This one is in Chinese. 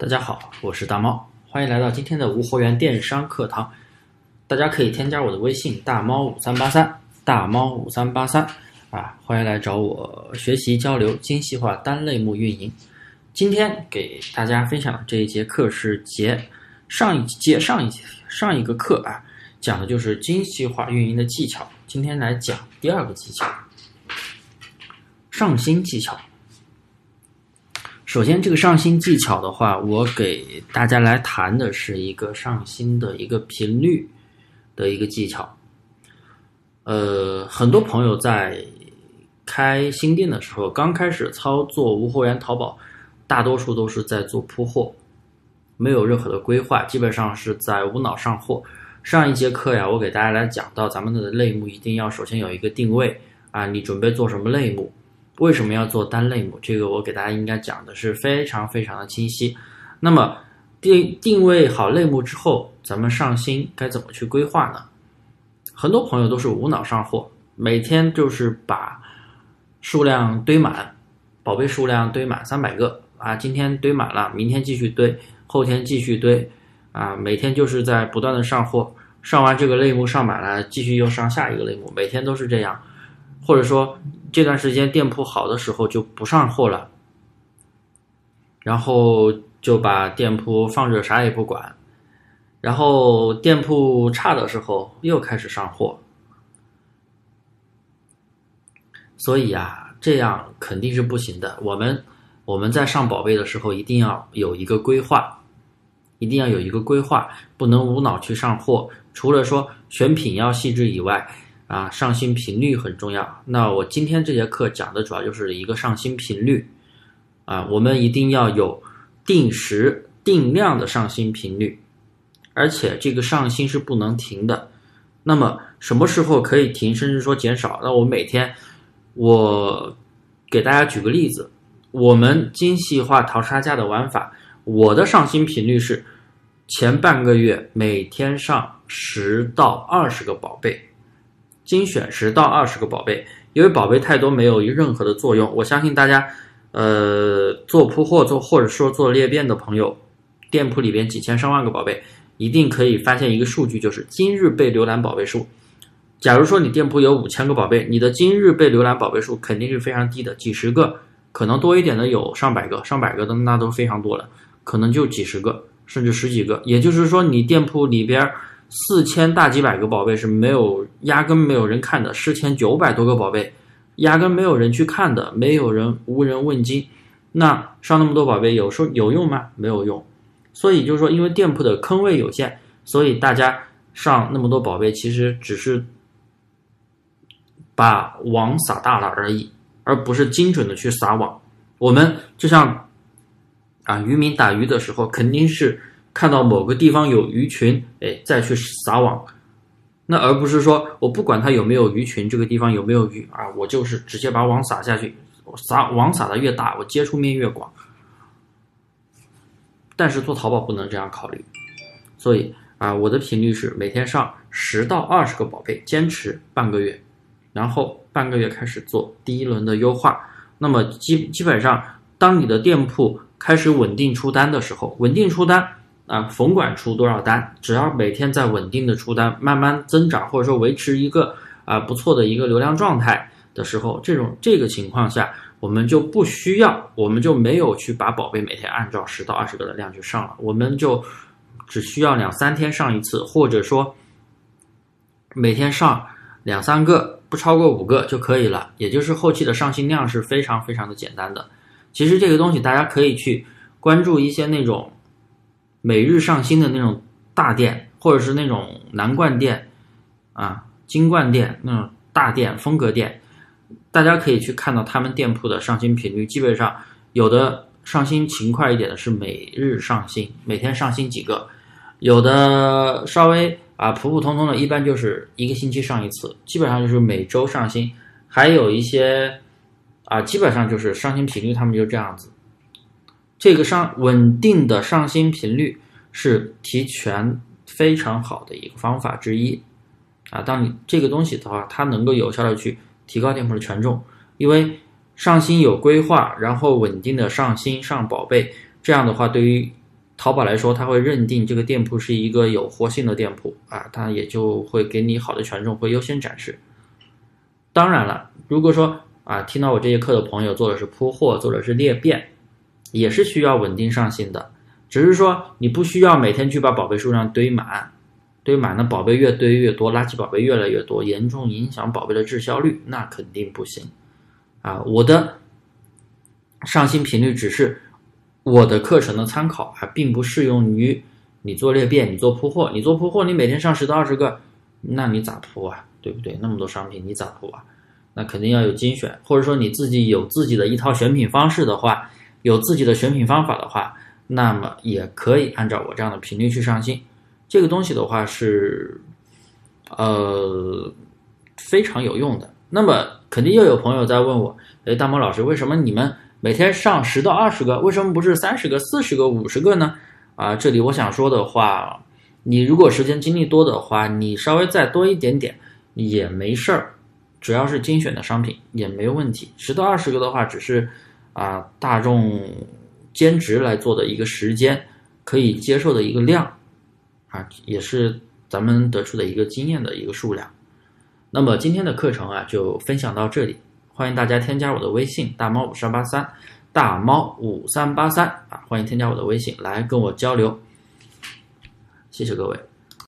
大家好，我是大猫，欢迎来到今天的无货源电商课堂。大家可以添加我的微信大猫五三八三，大猫五三八三啊，欢迎来找我学习交流精细化单类目运营。今天给大家分享这一节课是节上一节上一节上一个课啊，讲的就是精细化运营的技巧。今天来讲第二个技巧，上新技巧。首先，这个上新技巧的话，我给大家来谈的是一个上新的一个频率的一个技巧。呃，很多朋友在开新店的时候，刚开始操作无货源淘宝，大多数都是在做铺货，没有任何的规划，基本上是在无脑上货。上一节课呀，我给大家来讲到，咱们的类目一定要首先有一个定位啊，你准备做什么类目？为什么要做单类目？这个我给大家应该讲的是非常非常的清晰。那么定定位好类目之后，咱们上新该怎么去规划呢？很多朋友都是无脑上货，每天就是把数量堆满，宝贝数量堆满三百个啊，今天堆满了，明天继续堆，后天继续堆啊，每天就是在不断的上货，上完这个类目上满了，继续又上下一个类目，每天都是这样，或者说。这段时间店铺好的时候就不上货了，然后就把店铺放着啥也不管，然后店铺差的时候又开始上货，所以啊，这样肯定是不行的。我们我们在上宝贝的时候一定要有一个规划，一定要有一个规划，不能无脑去上货。除了说选品要细致以外，啊，上新频率很重要。那我今天这节课讲的主要就是一个上新频率，啊，我们一定要有定时定量的上新频率，而且这个上新是不能停的。那么什么时候可以停，甚至说减少？那我每天，我给大家举个例子，我们精细化淘差价的玩法，我的上新频率是前半个月每天上十到二十个宝贝。精选十到二十个宝贝，因为宝贝太多没有任何的作用。我相信大家，呃，做铺货做或者说做裂变的朋友，店铺里边几千上万个宝贝，一定可以发现一个数据，就是今日被浏览宝贝数。假如说你店铺有五千个宝贝，你的今日被浏览宝贝数肯定是非常低的，几十个，可能多一点的有上百个，上百个的那都非常多了，可能就几十个甚至十几个。也就是说，你店铺里边。四千大几百个宝贝是没有，压根没有人看的。四千九百多个宝贝，压根没有人去看的，没有人无人问津。那上那么多宝贝，有时候有用吗？没有用。所以就是说，因为店铺的坑位有限，所以大家上那么多宝贝，其实只是把网撒大了而已，而不是精准的去撒网。我们就像啊，渔民打鱼的时候，肯定是。看到某个地方有鱼群，哎，再去撒网，那而不是说我不管它有没有鱼群，这个地方有没有鱼啊，我就是直接把网撒下去，我撒网撒的越大，我接触面越广。但是做淘宝不能这样考虑，所以啊，我的频率是每天上十到二十个宝贝，坚持半个月，然后半个月开始做第一轮的优化。那么基基本上，当你的店铺开始稳定出单的时候，稳定出单。啊，甭管出多少单，只要每天在稳定的出单，慢慢增长，或者说维持一个啊不错的一个流量状态的时候，这种这个情况下，我们就不需要，我们就没有去把宝贝每天按照十到二十个的量去上了，我们就只需要两三天上一次，或者说每天上两三个，不超过五个就可以了。也就是后期的上新量是非常非常的简单的。其实这个东西大家可以去关注一些那种。每日上新的那种大店，或者是那种南冠店，啊，金冠店那种大店风格店，大家可以去看到他们店铺的上新频率。基本上有的上新勤快一点的是每日上新，每天上新几个；有的稍微啊普普通通的，一般就是一个星期上一次，基本上就是每周上新。还有一些啊，基本上就是上新频率，他们就这样子。这个上稳定的上新频率是提权非常好的一个方法之一，啊，当你这个东西的话，它能够有效的去提高店铺的权重，因为上新有规划，然后稳定的上新上宝贝，这样的话，对于淘宝来说，它会认定这个店铺是一个有活性的店铺啊，它也就会给你好的权重，会优先展示。当然了，如果说啊，听到我这节课的朋友做的是铺货，做的是裂变，也是需要稳定上新的，只是说你不需要每天去把宝贝数量堆满，堆满那宝贝越堆越多，垃圾宝贝越来越多，严重影响宝贝的滞销率，那肯定不行啊。我的上新频率只是。我的课程的参考还并不适用于你做裂变，你做铺货，你做铺货，你每天上十到二十个，那你咋铺啊？对不对？那么多商品你咋铺啊？那肯定要有精选，或者说你自己有自己的一套选品方式的话，有自己的选品方法的话，那么也可以按照我这样的频率去上新。这个东西的话是，呃，非常有用的。那么肯定又有朋友在问我，哎，大猫老师，为什么你们？每天上十到二十个，为什么不是三十个、四十个、五十个呢？啊，这里我想说的话，你如果时间精力多的话，你稍微再多一点点也没事儿，只要是精选的商品也没问题。十到二十个的话，只是啊大众兼职来做的一个时间可以接受的一个量啊，也是咱们得出的一个经验的一个数量。那么今天的课程啊，就分享到这里。欢迎大家添加我的微信大猫五三八三，大猫五三八三啊！欢迎添加我的微信来跟我交流，谢谢各位。